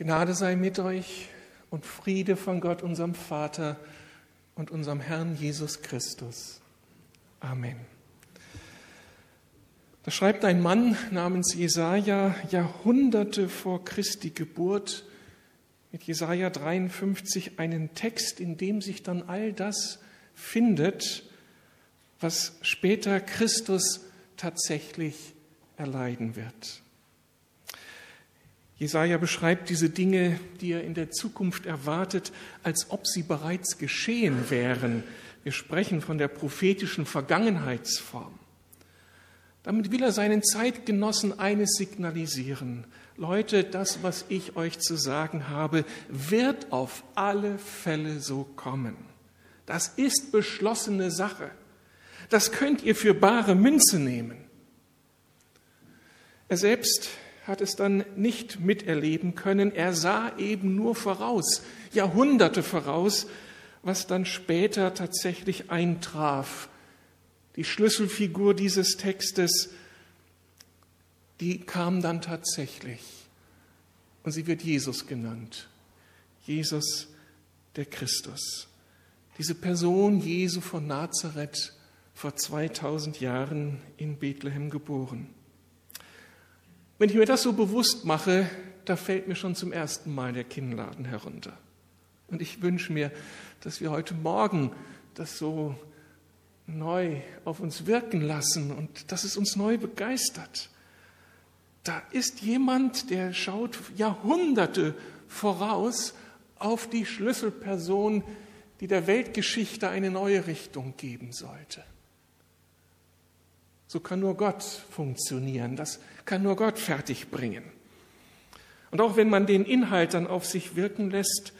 Gnade sei mit euch und Friede von Gott, unserem Vater und unserem Herrn Jesus Christus. Amen. Da schreibt ein Mann namens Jesaja Jahrhunderte vor Christi Geburt mit Jesaja 53 einen Text, in dem sich dann all das findet, was später Christus tatsächlich erleiden wird. Jesaja beschreibt diese Dinge, die er in der Zukunft erwartet, als ob sie bereits geschehen wären. Wir sprechen von der prophetischen Vergangenheitsform. Damit will er seinen Zeitgenossen eines signalisieren. Leute, das, was ich euch zu sagen habe, wird auf alle Fälle so kommen. Das ist beschlossene Sache. Das könnt ihr für bare Münze nehmen. Er selbst hat es dann nicht miterleben können. Er sah eben nur voraus, Jahrhunderte voraus, was dann später tatsächlich eintraf. Die Schlüsselfigur dieses Textes, die kam dann tatsächlich. Und sie wird Jesus genannt. Jesus der Christus. Diese Person Jesu von Nazareth vor 2000 Jahren in Bethlehem geboren. Wenn ich mir das so bewusst mache, da fällt mir schon zum ersten Mal der Kinnladen herunter. Und ich wünsche mir, dass wir heute Morgen das so neu auf uns wirken lassen und dass es uns neu begeistert. Da ist jemand, der schaut Jahrhunderte voraus auf die Schlüsselperson, die der Weltgeschichte eine neue Richtung geben sollte. So kann nur Gott funktionieren. Das kann nur Gott fertigbringen. Und auch wenn man den Inhalt dann auf sich wirken lässt,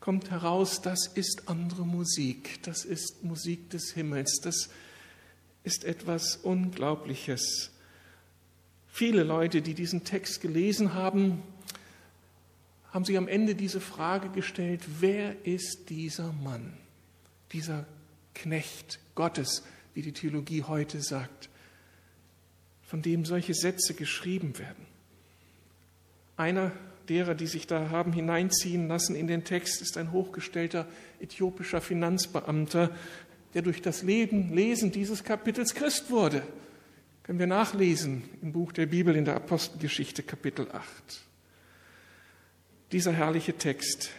kommt heraus, das ist andere Musik. Das ist Musik des Himmels. Das ist etwas Unglaubliches. Viele Leute, die diesen Text gelesen haben, haben sich am Ende diese Frage gestellt, wer ist dieser Mann, dieser Knecht Gottes, wie die Theologie heute sagt? Von dem solche Sätze geschrieben werden. Einer derer, die sich da haben hineinziehen lassen in den Text, ist ein hochgestellter äthiopischer Finanzbeamter, der durch das Leben, Lesen dieses Kapitels Christ wurde. Können wir nachlesen im Buch der Bibel in der Apostelgeschichte Kapitel 8. Dieser herrliche Text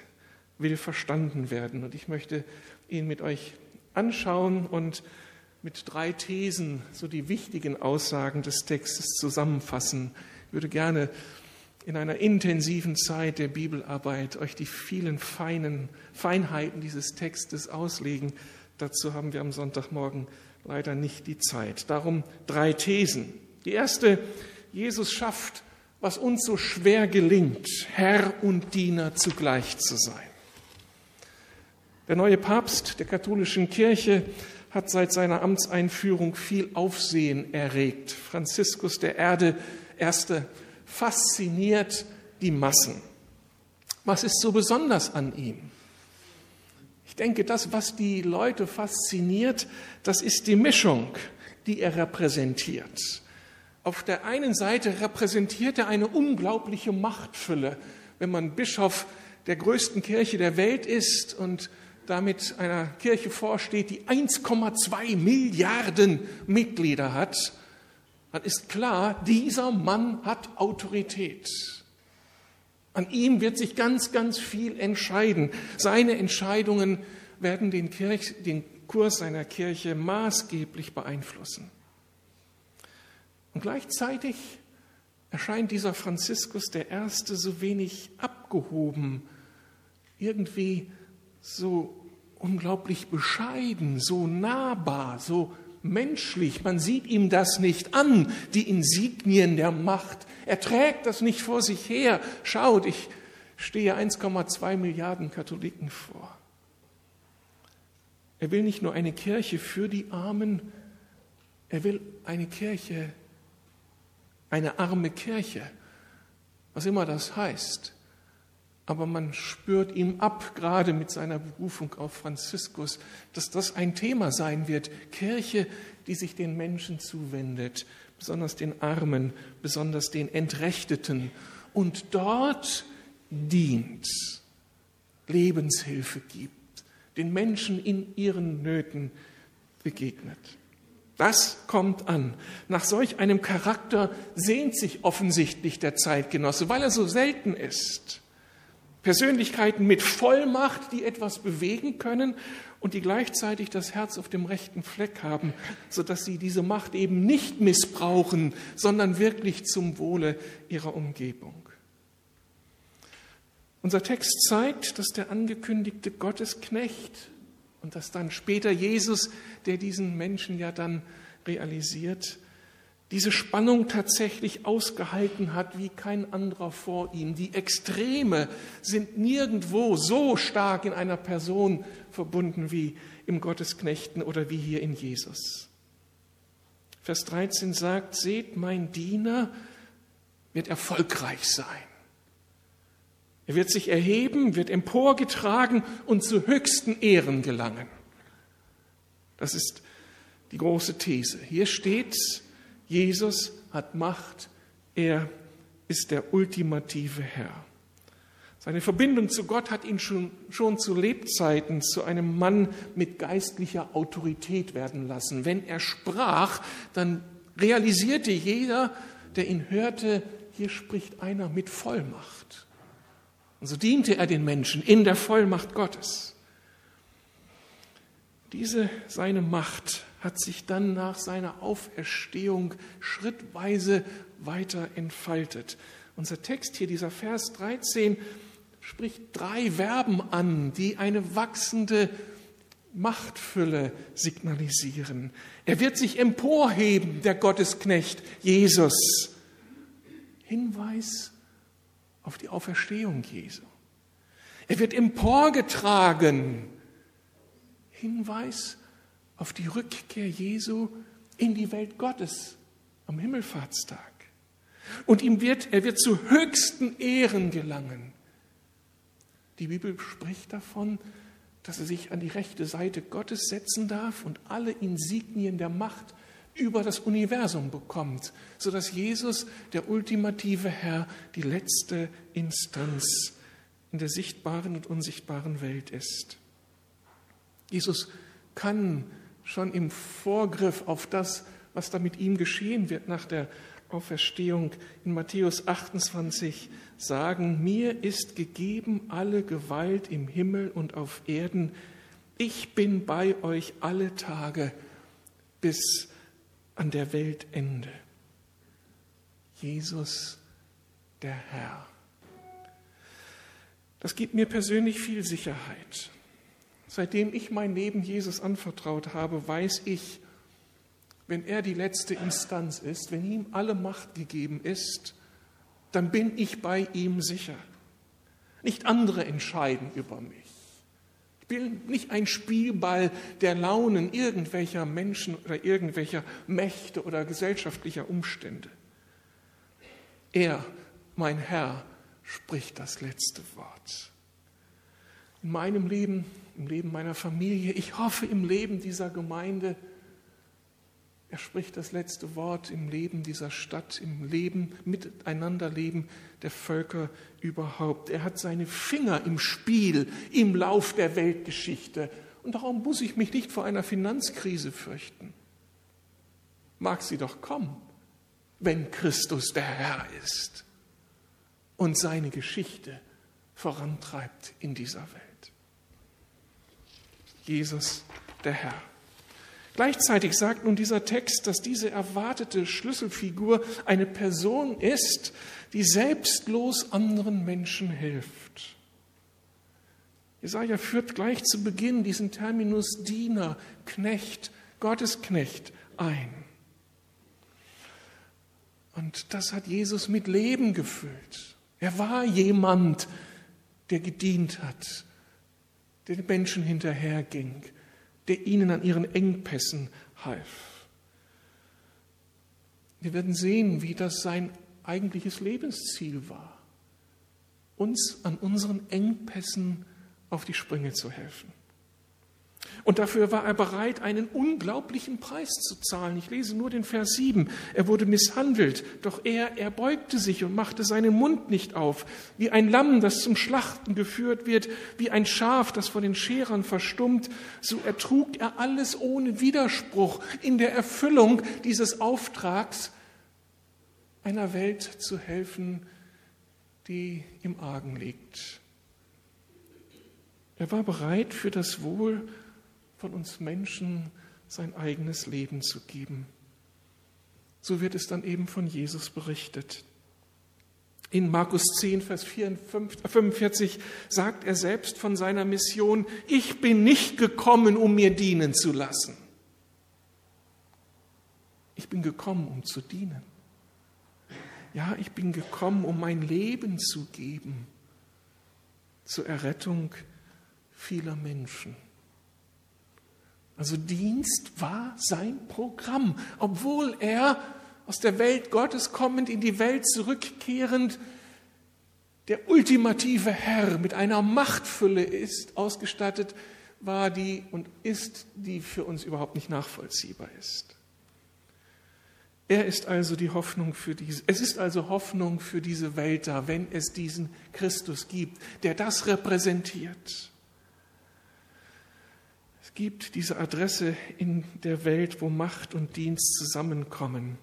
will verstanden werden und ich möchte ihn mit euch anschauen und mit drei Thesen so die wichtigen Aussagen des Textes zusammenfassen. Ich würde gerne in einer intensiven Zeit der Bibelarbeit euch die vielen feinen Feinheiten dieses Textes auslegen. Dazu haben wir am Sonntagmorgen leider nicht die Zeit. Darum drei Thesen. Die erste, Jesus schafft, was uns so schwer gelingt, Herr und Diener zugleich zu sein. Der neue Papst der katholischen Kirche hat seit seiner Amtseinführung viel Aufsehen erregt. Franziskus der Erde, Erste, fasziniert die Massen. Was ist so besonders an ihm? Ich denke, das, was die Leute fasziniert, das ist die Mischung, die er repräsentiert. Auf der einen Seite repräsentiert er eine unglaubliche Machtfülle, wenn man Bischof der größten Kirche der Welt ist und damit einer Kirche vorsteht, die 1,2 Milliarden Mitglieder hat, dann ist klar, dieser Mann hat Autorität. An ihm wird sich ganz, ganz viel entscheiden. Seine Entscheidungen werden den, Kirch, den Kurs seiner Kirche maßgeblich beeinflussen. Und gleichzeitig erscheint dieser Franziskus der Erste so wenig abgehoben, irgendwie so unglaublich bescheiden, so nahbar, so menschlich. Man sieht ihm das nicht an, die Insignien der Macht. Er trägt das nicht vor sich her. Schaut, ich stehe 1,2 Milliarden Katholiken vor. Er will nicht nur eine Kirche für die Armen, er will eine Kirche, eine arme Kirche, was immer das heißt aber man spürt ihm ab, gerade mit seiner Berufung auf Franziskus, dass das ein Thema sein wird. Kirche, die sich den Menschen zuwendet, besonders den Armen, besonders den Entrechteten und dort dient, Lebenshilfe gibt, den Menschen in ihren Nöten begegnet. Das kommt an. Nach solch einem Charakter sehnt sich offensichtlich der Zeitgenosse, weil er so selten ist. Persönlichkeiten mit Vollmacht, die etwas bewegen können und die gleichzeitig das Herz auf dem rechten Fleck haben, sodass sie diese Macht eben nicht missbrauchen, sondern wirklich zum Wohle ihrer Umgebung. Unser Text zeigt, dass der angekündigte Gottesknecht und dass dann später Jesus, der diesen Menschen ja dann realisiert, diese Spannung tatsächlich ausgehalten hat wie kein anderer vor ihm. Die Extreme sind nirgendwo so stark in einer Person verbunden wie im Gottesknechten oder wie hier in Jesus. Vers 13 sagt, seht, mein Diener wird erfolgreich sein. Er wird sich erheben, wird emporgetragen und zu höchsten Ehren gelangen. Das ist die große These. Hier steht, Jesus hat Macht, er ist der ultimative Herr. Seine Verbindung zu Gott hat ihn schon, schon zu Lebzeiten zu einem Mann mit geistlicher Autorität werden lassen. Wenn er sprach, dann realisierte jeder, der ihn hörte, hier spricht einer mit Vollmacht. Und so diente er den Menschen in der Vollmacht Gottes. Diese seine Macht hat sich dann nach seiner Auferstehung schrittweise weiter entfaltet. Unser Text hier, dieser Vers 13, spricht drei Verben an, die eine wachsende Machtfülle signalisieren. Er wird sich emporheben, der Gottesknecht Jesus. Hinweis auf die Auferstehung Jesu. Er wird emporgetragen. Hinweis auf die Rückkehr Jesu in die Welt Gottes am Himmelfahrtstag. Und ihm wird, er wird zu höchsten Ehren gelangen. Die Bibel spricht davon, dass er sich an die rechte Seite Gottes setzen darf und alle Insignien der Macht über das Universum bekommt, sodass Jesus, der ultimative Herr, die letzte Instanz in der sichtbaren und unsichtbaren Welt ist. Jesus kann schon im Vorgriff auf das, was da mit ihm geschehen wird nach der Auferstehung in Matthäus 28 sagen, mir ist gegeben alle Gewalt im Himmel und auf Erden. Ich bin bei euch alle Tage bis an der Weltende. Jesus, der Herr. Das gibt mir persönlich viel Sicherheit. Seitdem ich mein Leben Jesus anvertraut habe, weiß ich, wenn er die letzte Instanz ist, wenn ihm alle Macht gegeben ist, dann bin ich bei ihm sicher. Nicht andere entscheiden über mich. Ich bin nicht ein Spielball der Launen irgendwelcher Menschen oder irgendwelcher Mächte oder gesellschaftlicher Umstände. Er, mein Herr, spricht das letzte Wort. In meinem Leben, im Leben meiner Familie, ich hoffe im Leben dieser Gemeinde, er spricht das letzte Wort im Leben dieser Stadt, im Leben, Miteinanderleben der Völker überhaupt. Er hat seine Finger im Spiel, im Lauf der Weltgeschichte. Und darum muss ich mich nicht vor einer Finanzkrise fürchten. Mag sie doch kommen, wenn Christus der Herr ist und seine Geschichte vorantreibt in dieser Welt. Jesus der Herr. Gleichzeitig sagt nun dieser Text, dass diese erwartete Schlüsselfigur eine Person ist, die selbstlos anderen Menschen hilft. Jesaja führt gleich zu Beginn diesen Terminus Diener, Knecht, Gottesknecht ein. Und das hat Jesus mit Leben gefüllt. Er war jemand, der gedient hat, den Menschen hinterherging, der ihnen an ihren Engpässen half. Wir werden sehen, wie das sein eigentliches Lebensziel war, uns an unseren Engpässen auf die Sprünge zu helfen. Und dafür war er bereit, einen unglaublichen Preis zu zahlen. Ich lese nur den Vers 7. Er wurde misshandelt, doch er erbeugte sich und machte seinen Mund nicht auf. Wie ein Lamm, das zum Schlachten geführt wird, wie ein Schaf, das vor den Scherern verstummt, so ertrug er alles ohne Widerspruch in der Erfüllung dieses Auftrags, einer Welt zu helfen, die im Argen liegt. Er war bereit, für das Wohl von uns Menschen sein eigenes Leben zu geben. So wird es dann eben von Jesus berichtet. In Markus 10, Vers 45 sagt er selbst von seiner Mission, ich bin nicht gekommen, um mir dienen zu lassen. Ich bin gekommen, um zu dienen. Ja, ich bin gekommen, um mein Leben zu geben zur Errettung vieler Menschen. Also Dienst war sein Programm, obwohl er aus der Welt Gottes kommend, in die Welt zurückkehrend, der ultimative Herr mit einer Machtfülle ist, ausgestattet war, die und ist, die für uns überhaupt nicht nachvollziehbar ist. Er ist also die Hoffnung für diese, es ist also Hoffnung für diese Welt da, wenn es diesen Christus gibt, der das repräsentiert. Gibt diese Adresse in der Welt, wo Macht und Dienst zusammenkommen.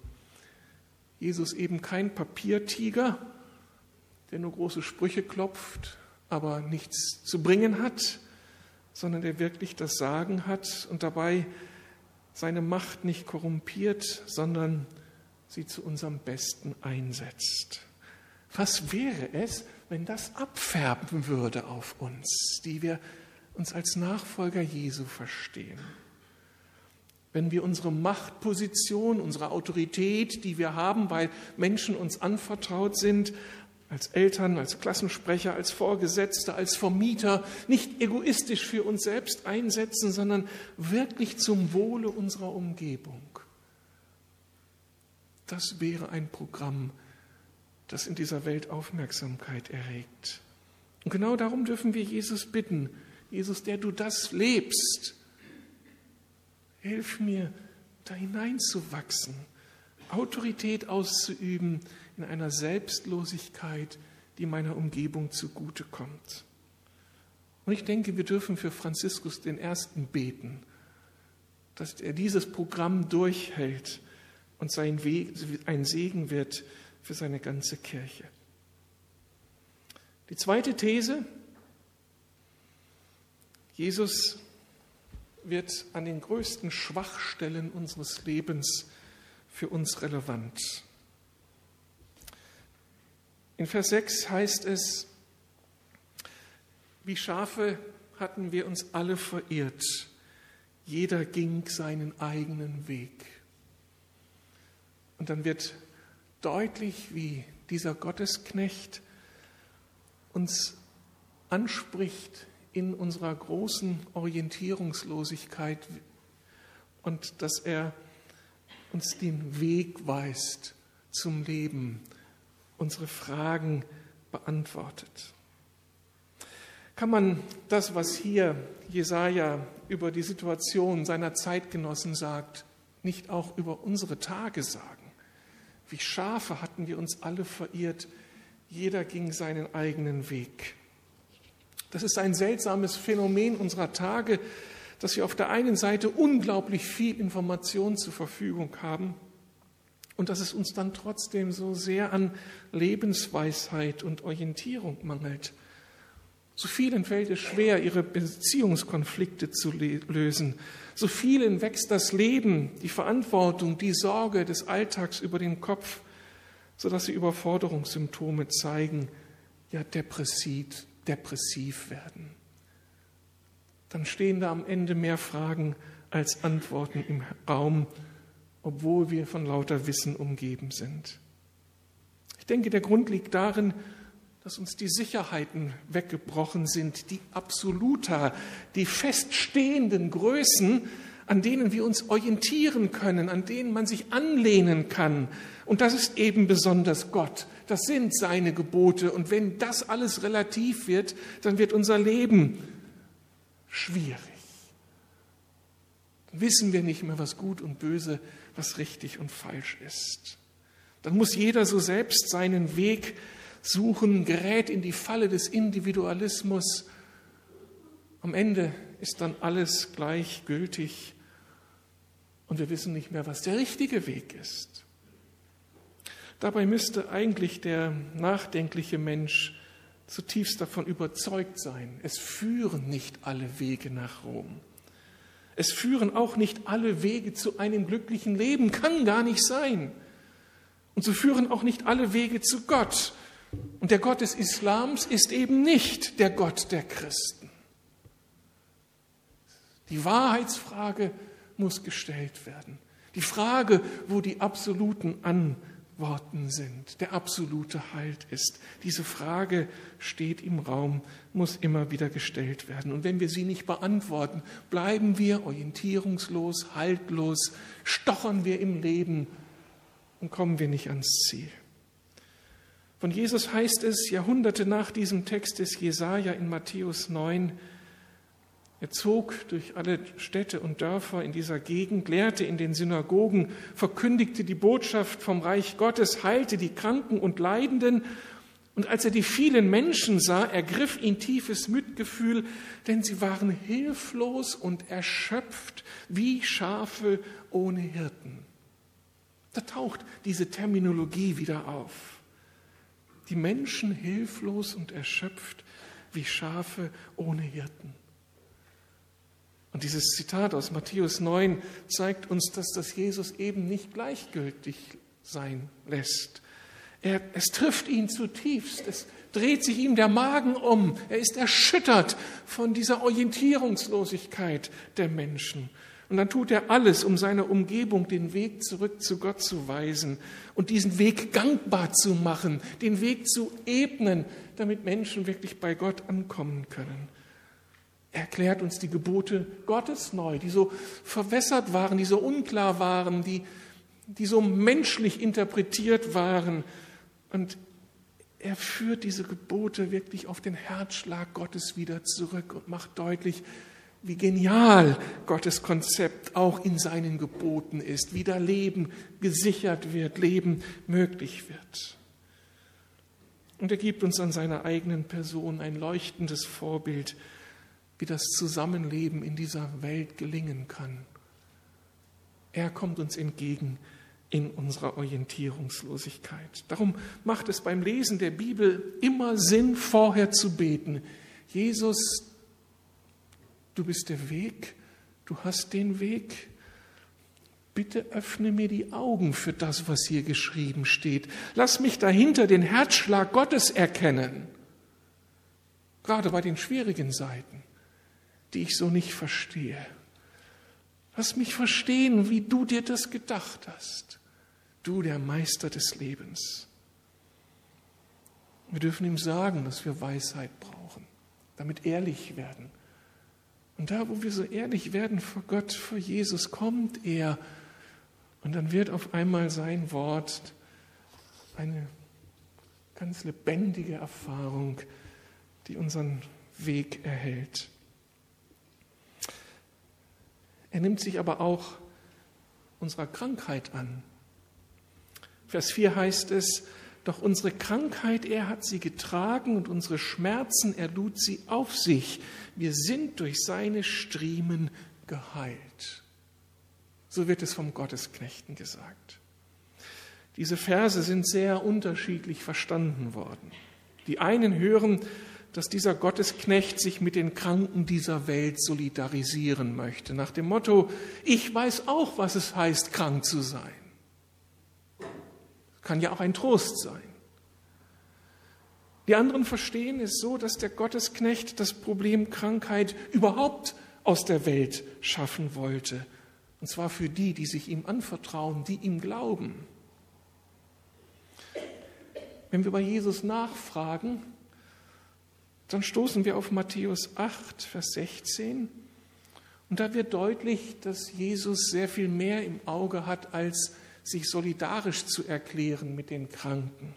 Jesus eben kein Papiertiger, der nur große Sprüche klopft, aber nichts zu bringen hat, sondern der wirklich das Sagen hat und dabei seine Macht nicht korrumpiert, sondern sie zu unserem Besten einsetzt. Was wäre es, wenn das abfärben würde auf uns, die wir uns als Nachfolger Jesu verstehen. Wenn wir unsere Machtposition, unsere Autorität, die wir haben, weil Menschen uns anvertraut sind, als Eltern, als Klassensprecher, als Vorgesetzte, als Vermieter, nicht egoistisch für uns selbst einsetzen, sondern wirklich zum Wohle unserer Umgebung. Das wäre ein Programm, das in dieser Welt Aufmerksamkeit erregt. Und genau darum dürfen wir Jesus bitten, Jesus, der du das lebst, hilf mir, da hineinzuwachsen, Autorität auszuüben in einer Selbstlosigkeit, die meiner Umgebung zugutekommt. Und ich denke, wir dürfen für Franziskus den Ersten beten, dass er dieses Programm durchhält und sein Weg ein Segen wird für seine ganze Kirche. Die zweite These, Jesus wird an den größten Schwachstellen unseres Lebens für uns relevant. In Vers 6 heißt es, wie Schafe hatten wir uns alle verirrt, jeder ging seinen eigenen Weg. Und dann wird deutlich, wie dieser Gottesknecht uns anspricht in unserer großen Orientierungslosigkeit und dass er uns den Weg weist zum Leben, unsere Fragen beantwortet. Kann man das, was hier Jesaja über die Situation seiner Zeitgenossen sagt, nicht auch über unsere Tage sagen? Wie Schafe hatten wir uns alle verirrt, jeder ging seinen eigenen Weg. Das ist ein seltsames Phänomen unserer Tage, dass wir auf der einen Seite unglaublich viel Information zur Verfügung haben und dass es uns dann trotzdem so sehr an Lebensweisheit und Orientierung mangelt. So vielen fällt es schwer, ihre Beziehungskonflikte zu lösen. So vielen wächst das Leben, die Verantwortung, die Sorge des Alltags über den Kopf, sodass sie Überforderungssymptome zeigen, ja depressiv, depressiv werden. Dann stehen da am Ende mehr Fragen als Antworten im Raum, obwohl wir von lauter Wissen umgeben sind. Ich denke, der Grund liegt darin, dass uns die Sicherheiten weggebrochen sind, die absoluter, die feststehenden Größen, an denen wir uns orientieren können, an denen man sich anlehnen kann. Und das ist eben besonders Gott. Das sind seine Gebote. Und wenn das alles relativ wird, dann wird unser Leben schwierig. Dann wissen wir nicht mehr, was gut und böse, was richtig und falsch ist. Dann muss jeder so selbst seinen Weg suchen, gerät in die Falle des Individualismus. Am Ende ist dann alles gleichgültig und wir wissen nicht mehr, was der richtige Weg ist. Dabei müsste eigentlich der nachdenkliche Mensch zutiefst davon überzeugt sein, es führen nicht alle Wege nach Rom. Es führen auch nicht alle Wege zu einem glücklichen Leben, kann gar nicht sein. Und so führen auch nicht alle Wege zu Gott. Und der Gott des Islams ist eben nicht der Gott der Christen. Die Wahrheitsfrage muss gestellt werden. Die Frage, wo die absoluten Antworten sind, der absolute Halt ist. Diese Frage steht im Raum, muss immer wieder gestellt werden. Und wenn wir sie nicht beantworten, bleiben wir orientierungslos, haltlos, stochern wir im Leben und kommen wir nicht ans Ziel. Von Jesus heißt es Jahrhunderte nach diesem Text des Jesaja in Matthäus 9, er zog durch alle Städte und Dörfer in dieser Gegend, lehrte in den Synagogen, verkündigte die Botschaft vom Reich Gottes, heilte die Kranken und Leidenden. Und als er die vielen Menschen sah, ergriff ihn tiefes Mitgefühl, denn sie waren hilflos und erschöpft wie Schafe ohne Hirten. Da taucht diese Terminologie wieder auf die Menschen hilflos und erschöpft wie Schafe ohne Hirten. Und dieses Zitat aus Matthäus 9 zeigt uns, dass das Jesus eben nicht gleichgültig sein lässt. Er, es trifft ihn zutiefst, es dreht sich ihm der Magen um, er ist erschüttert von dieser Orientierungslosigkeit der Menschen. Und dann tut er alles, um seiner Umgebung den Weg zurück zu Gott zu weisen und diesen Weg gangbar zu machen, den Weg zu ebnen, damit Menschen wirklich bei Gott ankommen können. Er erklärt uns die Gebote Gottes neu, die so verwässert waren, die so unklar waren, die, die so menschlich interpretiert waren. Und er führt diese Gebote wirklich auf den Herzschlag Gottes wieder zurück und macht deutlich, wie genial Gottes Konzept auch in seinen Geboten ist, wie da Leben gesichert wird, Leben möglich wird. Und er gibt uns an seiner eigenen Person ein leuchtendes Vorbild, wie das Zusammenleben in dieser Welt gelingen kann. Er kommt uns entgegen in unserer Orientierungslosigkeit. Darum macht es beim Lesen der Bibel immer Sinn, vorher zu beten. Jesus, du bist der Weg, du hast den Weg. Bitte öffne mir die Augen für das, was hier geschrieben steht. Lass mich dahinter den Herzschlag Gottes erkennen, gerade bei den schwierigen Seiten, die ich so nicht verstehe. Lass mich verstehen, wie du dir das gedacht hast, du der Meister des Lebens. Wir dürfen ihm sagen, dass wir Weisheit brauchen, damit ehrlich werden und da, wo wir so ehrlich werden vor Gott, vor Jesus, kommt er. Und dann wird auf einmal sein Wort eine ganz lebendige Erfahrung, die unseren Weg erhält. Er nimmt sich aber auch unserer Krankheit an. Vers 4 heißt es, doch unsere Krankheit, er hat sie getragen und unsere Schmerzen, er lud sie auf sich. Wir sind durch seine Striemen geheilt. So wird es vom Gottesknechten gesagt. Diese Verse sind sehr unterschiedlich verstanden worden. Die einen hören, dass dieser Gottesknecht sich mit den Kranken dieser Welt solidarisieren möchte, nach dem Motto, ich weiß auch, was es heißt, krank zu sein. Kann ja auch ein Trost sein. Die anderen verstehen es so, dass der Gottesknecht das Problem Krankheit überhaupt aus der Welt schaffen wollte. Und zwar für die, die sich ihm anvertrauen, die ihm glauben. Wenn wir bei Jesus nachfragen, dann stoßen wir auf Matthäus 8, Vers 16. Und da wird deutlich, dass Jesus sehr viel mehr im Auge hat als sich solidarisch zu erklären mit den Kranken.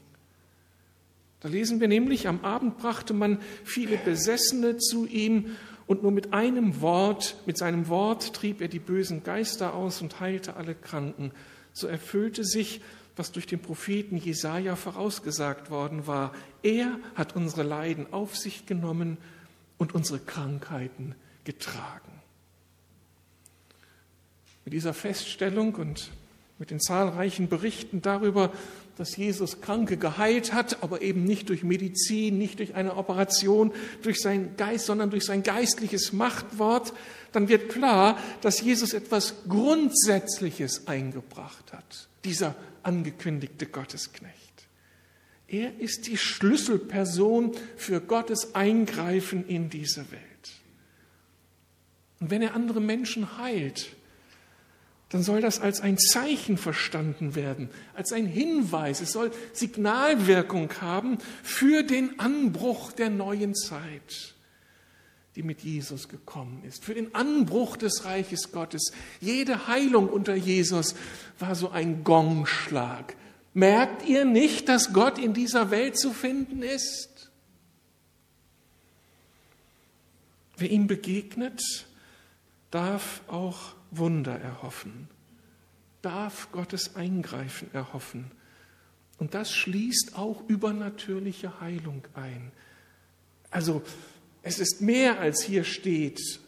Da lesen wir nämlich, am Abend brachte man viele Besessene zu ihm und nur mit einem Wort, mit seinem Wort trieb er die bösen Geister aus und heilte alle Kranken. So erfüllte sich, was durch den Propheten Jesaja vorausgesagt worden war. Er hat unsere Leiden auf sich genommen und unsere Krankheiten getragen. Mit dieser Feststellung und mit den zahlreichen Berichten darüber, dass Jesus Kranke geheilt hat, aber eben nicht durch Medizin, nicht durch eine Operation, durch seinen Geist, sondern durch sein geistliches Machtwort, dann wird klar, dass Jesus etwas Grundsätzliches eingebracht hat, dieser angekündigte Gottesknecht. Er ist die Schlüsselperson für Gottes Eingreifen in diese Welt. Und wenn er andere Menschen heilt, dann soll das als ein Zeichen verstanden werden, als ein Hinweis. Es soll Signalwirkung haben für den Anbruch der neuen Zeit, die mit Jesus gekommen ist, für den Anbruch des Reiches Gottes. Jede Heilung unter Jesus war so ein Gongschlag. Merkt ihr nicht, dass Gott in dieser Welt zu finden ist? Wer ihm begegnet, darf auch Wunder erhoffen, darf Gottes Eingreifen erhoffen. Und das schließt auch übernatürliche Heilung ein. Also es ist mehr als hier steht,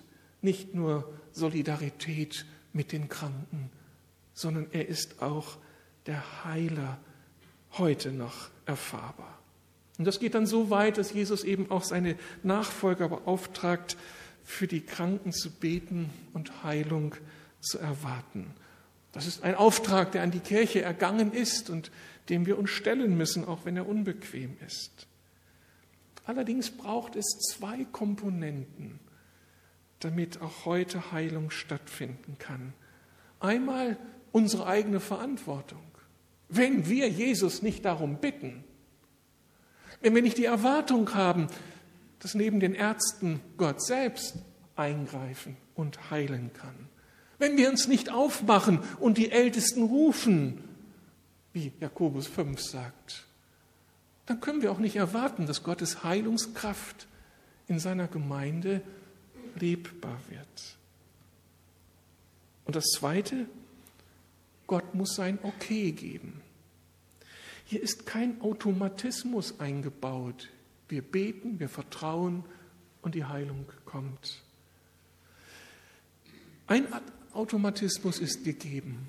nicht nur Solidarität mit den Kranken, sondern er ist auch der Heiler heute noch erfahrbar. Und das geht dann so weit, dass Jesus eben auch seine Nachfolger beauftragt, für die Kranken zu beten und Heilung zu erwarten. Das ist ein Auftrag, der an die Kirche ergangen ist und dem wir uns stellen müssen, auch wenn er unbequem ist. Allerdings braucht es zwei Komponenten, damit auch heute Heilung stattfinden kann. Einmal unsere eigene Verantwortung. Wenn wir Jesus nicht darum bitten, wenn wir nicht die Erwartung haben, dass neben den Ärzten Gott selbst eingreifen und heilen kann. Wenn wir uns nicht aufmachen und die Ältesten rufen, wie Jakobus 5 sagt, dann können wir auch nicht erwarten, dass Gottes Heilungskraft in seiner Gemeinde lebbar wird. Und das Zweite, Gott muss sein Okay geben. Hier ist kein Automatismus eingebaut wir beten, wir vertrauen und die Heilung kommt. Ein Automatismus ist gegeben.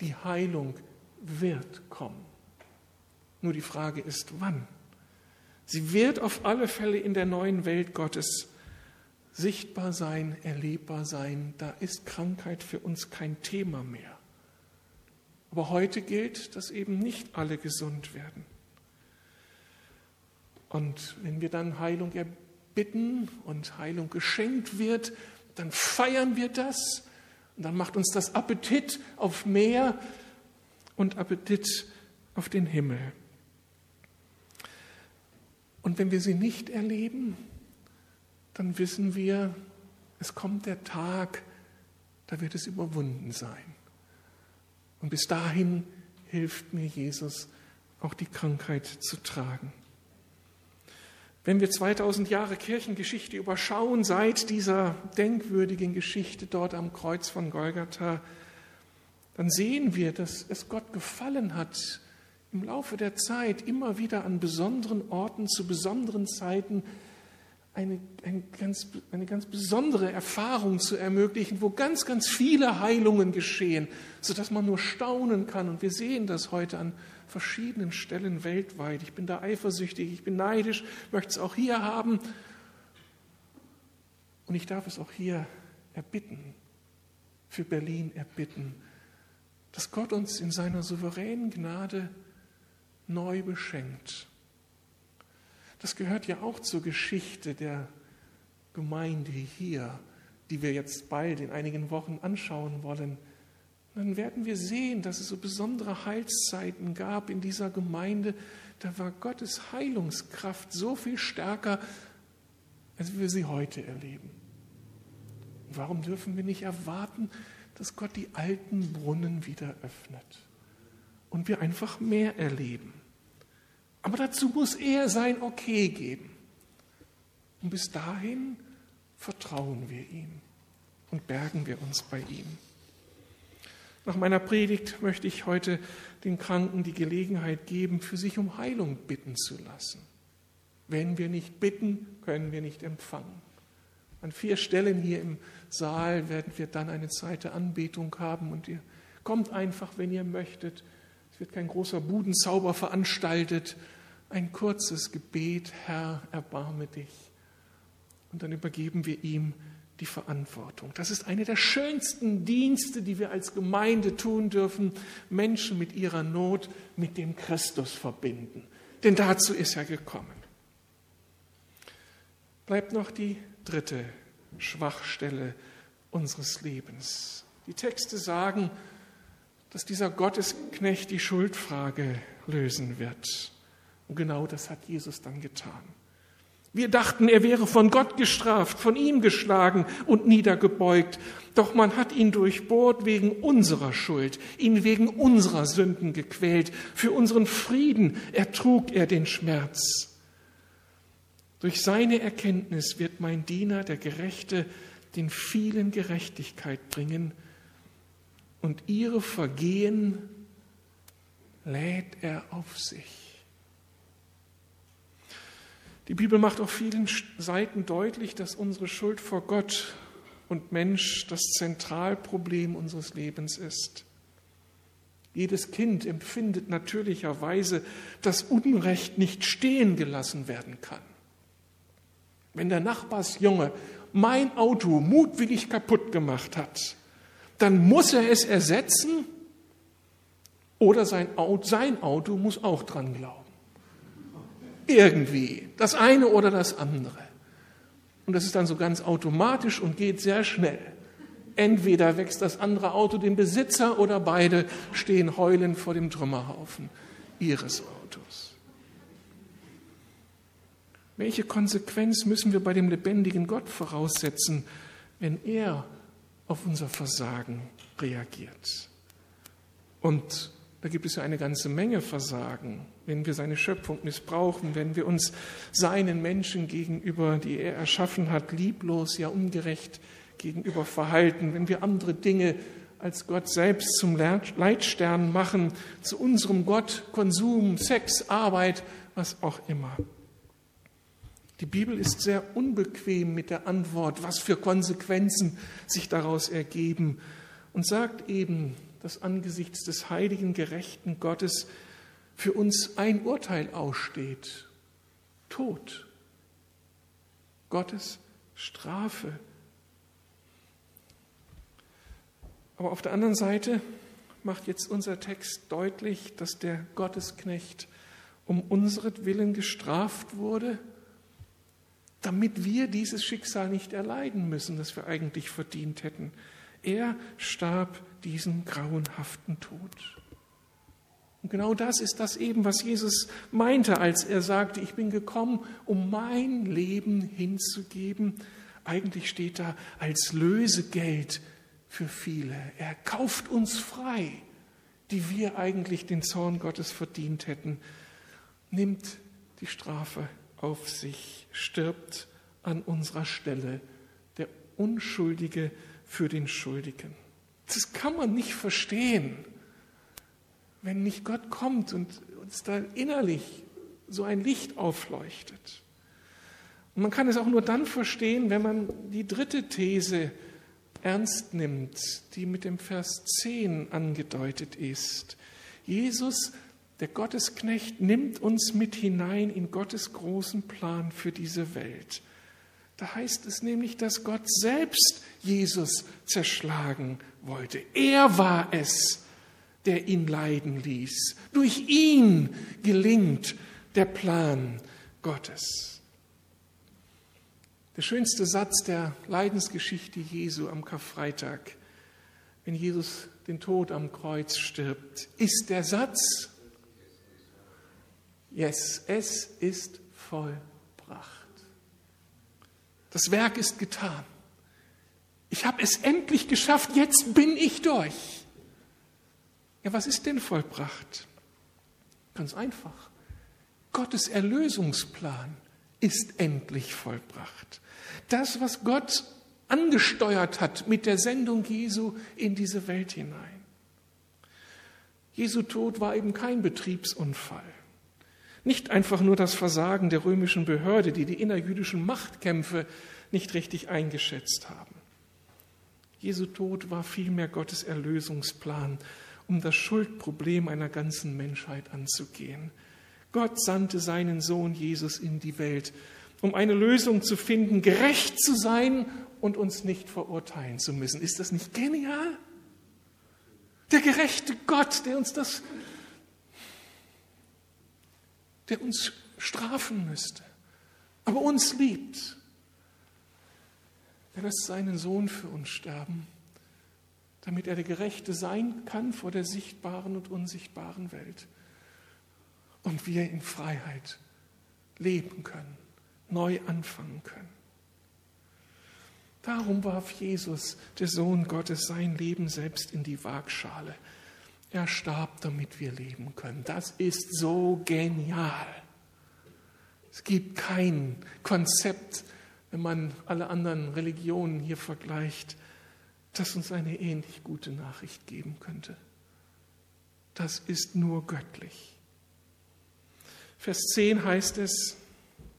Die Heilung wird kommen. Nur die Frage ist, wann? Sie wird auf alle Fälle in der neuen Welt Gottes sichtbar sein, erlebbar sein. Da ist Krankheit für uns kein Thema mehr. Aber heute gilt, dass eben nicht alle gesund werden. Und wenn wir dann Heilung erbitten und Heilung geschenkt wird, dann feiern wir das und dann macht uns das Appetit auf mehr und Appetit auf den Himmel. Und wenn wir sie nicht erleben, dann wissen wir, es kommt der Tag, da wird es überwunden sein. Und bis dahin hilft mir Jesus, auch die Krankheit zu tragen. Wenn wir 2000 Jahre Kirchengeschichte überschauen, seit dieser denkwürdigen Geschichte dort am Kreuz von Golgatha, dann sehen wir, dass es Gott gefallen hat, im Laufe der Zeit immer wieder an besonderen Orten zu besonderen Zeiten eine, eine, ganz, eine ganz besondere Erfahrung zu ermöglichen, wo ganz, ganz viele Heilungen geschehen, sodass man nur staunen kann. Und wir sehen das heute an verschiedenen Stellen weltweit. Ich bin da eifersüchtig, ich bin neidisch, möchte es auch hier haben. Und ich darf es auch hier erbitten, für Berlin erbitten, dass Gott uns in seiner souveränen Gnade neu beschenkt. Das gehört ja auch zur Geschichte der Gemeinde hier, die wir jetzt bald in einigen Wochen anschauen wollen dann werden wir sehen, dass es so besondere Heilszeiten gab in dieser Gemeinde. Da war Gottes Heilungskraft so viel stärker, als wir sie heute erleben. Warum dürfen wir nicht erwarten, dass Gott die alten Brunnen wieder öffnet und wir einfach mehr erleben? Aber dazu muss er sein Okay geben. Und bis dahin vertrauen wir ihm und bergen wir uns bei ihm. Nach meiner Predigt möchte ich heute den Kranken die Gelegenheit geben, für sich um Heilung bitten zu lassen. Wenn wir nicht bitten, können wir nicht empfangen. An vier Stellen hier im Saal werden wir dann eine Zeit der Anbetung haben und ihr kommt einfach, wenn ihr möchtet. Es wird kein großer Budenzauber veranstaltet. Ein kurzes Gebet, Herr, erbarme dich. Und dann übergeben wir ihm die Verantwortung. Das ist eine der schönsten Dienste, die wir als Gemeinde tun dürfen, Menschen mit ihrer Not mit dem Christus verbinden. Denn dazu ist er gekommen. Bleibt noch die dritte Schwachstelle unseres Lebens. Die Texte sagen, dass dieser Gottesknecht die Schuldfrage lösen wird. Und genau das hat Jesus dann getan. Wir dachten, er wäre von Gott gestraft, von ihm geschlagen und niedergebeugt. Doch man hat ihn durchbohrt wegen unserer Schuld, ihn wegen unserer Sünden gequält. Für unseren Frieden ertrug er den Schmerz. Durch seine Erkenntnis wird mein Diener, der Gerechte, den vielen Gerechtigkeit bringen und ihre Vergehen lädt er auf sich. Die Bibel macht auf vielen Seiten deutlich, dass unsere Schuld vor Gott und Mensch das Zentralproblem unseres Lebens ist. Jedes Kind empfindet natürlicherweise, dass Unrecht nicht stehen gelassen werden kann. Wenn der Nachbarsjunge mein Auto mutwillig kaputt gemacht hat, dann muss er es ersetzen oder sein Auto, sein Auto muss auch dran glauben. Irgendwie. Das eine oder das andere. Und das ist dann so ganz automatisch und geht sehr schnell. Entweder wächst das andere Auto den Besitzer oder beide stehen heulend vor dem Trümmerhaufen ihres Autos. Welche Konsequenz müssen wir bei dem lebendigen Gott voraussetzen, wenn er auf unser Versagen reagiert? Und da gibt es ja eine ganze Menge Versagen, wenn wir seine Schöpfung missbrauchen, wenn wir uns seinen Menschen gegenüber, die er erschaffen hat, lieblos, ja ungerecht gegenüber verhalten, wenn wir andere Dinge als Gott selbst zum Leitstern machen, zu unserem Gott Konsum, Sex, Arbeit, was auch immer. Die Bibel ist sehr unbequem mit der Antwort, was für Konsequenzen sich daraus ergeben und sagt eben, dass angesichts des heiligen, gerechten Gottes für uns ein Urteil aussteht. Tod. Gottes Strafe. Aber auf der anderen Seite macht jetzt unser Text deutlich, dass der Gottesknecht um unseren gestraft wurde, damit wir dieses Schicksal nicht erleiden müssen, das wir eigentlich verdient hätten. Er starb diesen grauenhaften Tod. Und genau das ist das eben, was Jesus meinte, als er sagte, ich bin gekommen, um mein Leben hinzugeben. Eigentlich steht da als Lösegeld für viele. Er kauft uns frei, die wir eigentlich den Zorn Gottes verdient hätten, nimmt die Strafe auf sich, stirbt an unserer Stelle, der Unschuldige für den Schuldigen. Das kann man nicht verstehen, wenn nicht Gott kommt und uns da innerlich so ein Licht aufleuchtet. Und man kann es auch nur dann verstehen, wenn man die dritte These ernst nimmt, die mit dem Vers 10 angedeutet ist. Jesus, der Gottesknecht, nimmt uns mit hinein in Gottes großen Plan für diese Welt. Da heißt es nämlich, dass Gott selbst Jesus zerschlagen wollte. Er war es, der ihn leiden ließ. Durch ihn gelingt der Plan Gottes. Der schönste Satz der Leidensgeschichte Jesu am Karfreitag, wenn Jesus den Tod am Kreuz stirbt, ist der Satz, yes, es ist vollbracht. Das Werk ist getan. Ich habe es endlich geschafft, jetzt bin ich durch. Ja, was ist denn vollbracht? Ganz einfach. Gottes Erlösungsplan ist endlich vollbracht. Das, was Gott angesteuert hat mit der Sendung Jesu in diese Welt hinein. Jesu Tod war eben kein Betriebsunfall. Nicht einfach nur das Versagen der römischen Behörde, die die innerjüdischen Machtkämpfe nicht richtig eingeschätzt haben. Jesu Tod war vielmehr Gottes Erlösungsplan, um das Schuldproblem einer ganzen Menschheit anzugehen. Gott sandte seinen Sohn Jesus in die Welt, um eine Lösung zu finden, gerecht zu sein und uns nicht verurteilen zu müssen. Ist das nicht genial? Der gerechte Gott, der uns das, der uns strafen müsste, aber uns liebt. Er lässt seinen Sohn für uns sterben, damit er der Gerechte sein kann vor der sichtbaren und unsichtbaren Welt. Und wir in Freiheit leben können, neu anfangen können. Darum warf Jesus, der Sohn Gottes, sein Leben selbst in die Waagschale. Er starb, damit wir leben können. Das ist so genial. Es gibt kein Konzept, wenn man alle anderen Religionen hier vergleicht, das uns eine ähnlich gute Nachricht geben könnte. Das ist nur göttlich. Vers 10 heißt es,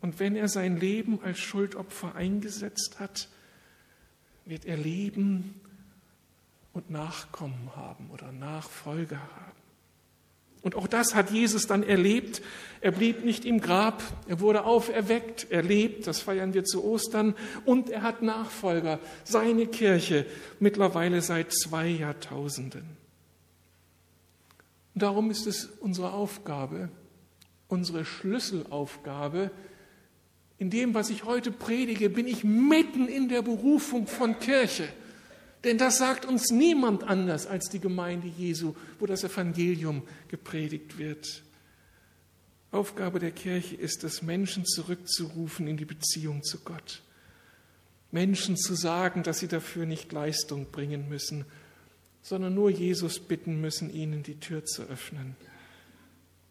und wenn er sein Leben als Schuldopfer eingesetzt hat, wird er leben und Nachkommen haben oder Nachfolger haben. Und auch das hat Jesus dann erlebt. Er blieb nicht im Grab, er wurde auferweckt, er lebt, das feiern wir zu Ostern, und er hat Nachfolger, seine Kirche, mittlerweile seit zwei Jahrtausenden. Und darum ist es unsere Aufgabe, unsere Schlüsselaufgabe, in dem, was ich heute predige, bin ich mitten in der Berufung von Kirche. Denn das sagt uns niemand anders als die Gemeinde Jesu, wo das Evangelium gepredigt wird. Aufgabe der Kirche ist es, Menschen zurückzurufen in die Beziehung zu Gott. Menschen zu sagen, dass sie dafür nicht Leistung bringen müssen, sondern nur Jesus bitten müssen, ihnen die Tür zu öffnen.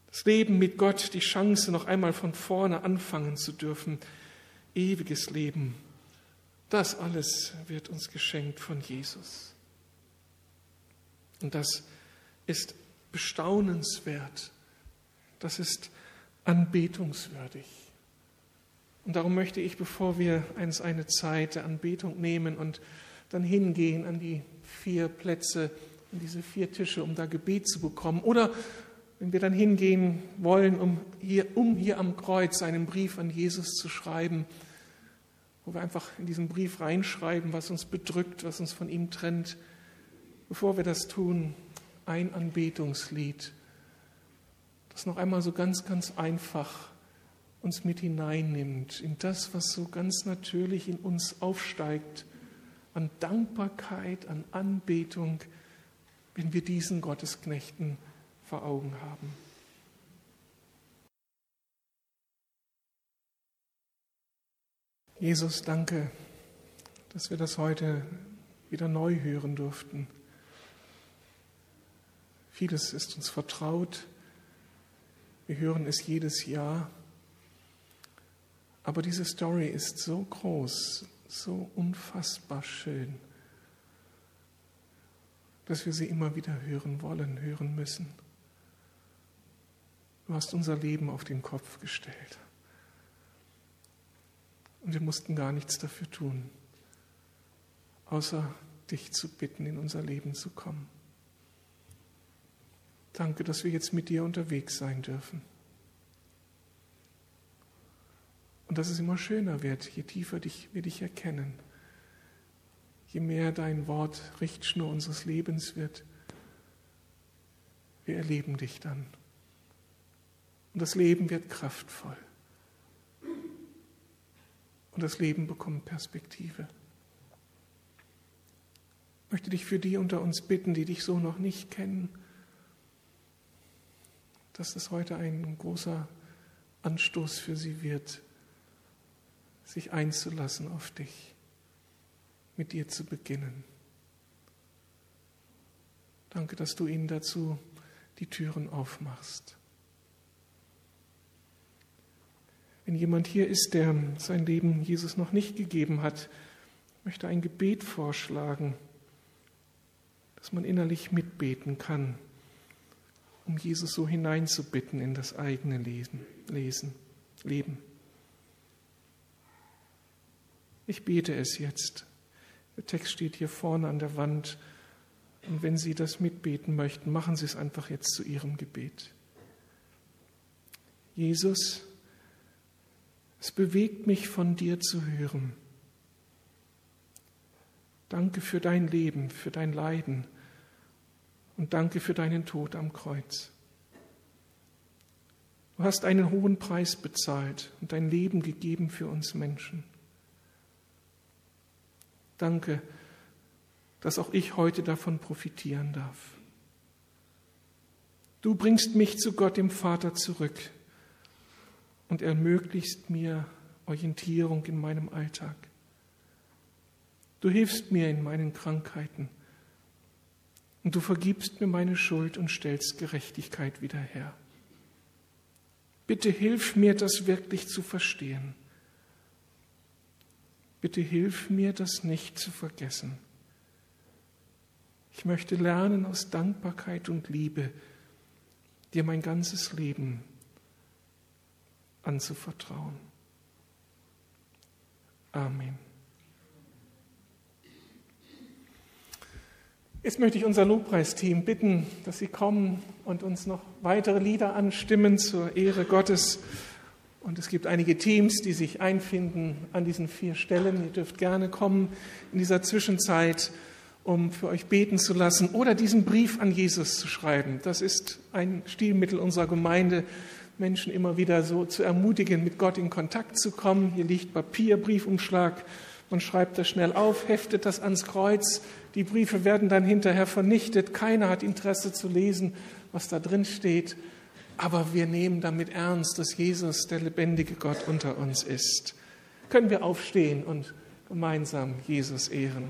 Das Leben mit Gott, die Chance, noch einmal von vorne anfangen zu dürfen, ewiges Leben, das alles wird uns geschenkt von Jesus. Und das ist bestaunenswert, das ist anbetungswürdig. Und darum möchte ich, bevor wir eins eine Zeit der Anbetung nehmen und dann hingehen an die vier Plätze, an diese vier Tische, um da Gebet zu bekommen, oder wenn wir dann hingehen wollen, um hier, um hier am Kreuz einen Brief an Jesus zu schreiben, wo wir einfach in diesen Brief reinschreiben, was uns bedrückt, was uns von ihm trennt, bevor wir das tun, ein Anbetungslied, das noch einmal so ganz, ganz einfach uns mit hineinnimmt in das, was so ganz natürlich in uns aufsteigt, an Dankbarkeit, an Anbetung, wenn wir diesen Gottesknechten vor Augen haben. Jesus, danke, dass wir das heute wieder neu hören durften. Vieles ist uns vertraut. Wir hören es jedes Jahr. Aber diese Story ist so groß, so unfassbar schön, dass wir sie immer wieder hören wollen, hören müssen. Du hast unser Leben auf den Kopf gestellt. Und wir mussten gar nichts dafür tun, außer dich zu bitten, in unser Leben zu kommen. Danke, dass wir jetzt mit dir unterwegs sein dürfen. Und dass es immer schöner wird, je tiefer dich, wir dich erkennen, je mehr dein Wort Richtschnur unseres Lebens wird. Wir erleben dich dann. Und das Leben wird kraftvoll. Und das Leben bekommt Perspektive. Ich möchte dich für die unter uns bitten, die dich so noch nicht kennen, dass das heute ein großer Anstoß für sie wird, sich einzulassen auf dich, mit dir zu beginnen. Danke, dass du ihnen dazu die Türen aufmachst. Wenn jemand hier ist, der sein Leben Jesus noch nicht gegeben hat, möchte ein Gebet vorschlagen, dass man innerlich mitbeten kann, um Jesus so hineinzubitten in das eigene Lesen, Lesen, Leben. Ich bete es jetzt. Der Text steht hier vorne an der Wand. Und wenn Sie das mitbeten möchten, machen Sie es einfach jetzt zu Ihrem Gebet. Jesus, es bewegt mich von dir zu hören. Danke für dein Leben, für dein Leiden und danke für deinen Tod am Kreuz. Du hast einen hohen Preis bezahlt und dein Leben gegeben für uns Menschen. Danke, dass auch ich heute davon profitieren darf. Du bringst mich zu Gott dem Vater zurück und ermöglichst mir Orientierung in meinem Alltag. Du hilfst mir in meinen Krankheiten und du vergibst mir meine Schuld und stellst Gerechtigkeit wieder her. Bitte hilf mir, das wirklich zu verstehen. Bitte hilf mir, das nicht zu vergessen. Ich möchte lernen, aus Dankbarkeit und Liebe dir mein ganzes Leben anzuvertrauen. Amen. Jetzt möchte ich unser Lobpreisteam bitten, dass sie kommen und uns noch weitere Lieder anstimmen zur Ehre Gottes. Und es gibt einige Teams, die sich einfinden an diesen vier Stellen. Ihr dürft gerne kommen in dieser Zwischenzeit, um für euch beten zu lassen oder diesen Brief an Jesus zu schreiben. Das ist ein Stilmittel unserer Gemeinde, Menschen immer wieder so zu ermutigen, mit Gott in Kontakt zu kommen. Hier liegt Papier, Briefumschlag. Man schreibt das schnell auf, heftet das ans Kreuz. Die Briefe werden dann hinterher vernichtet. Keiner hat Interesse zu lesen, was da drin steht. Aber wir nehmen damit ernst, dass Jesus der lebendige Gott unter uns ist. Können wir aufstehen und gemeinsam Jesus ehren?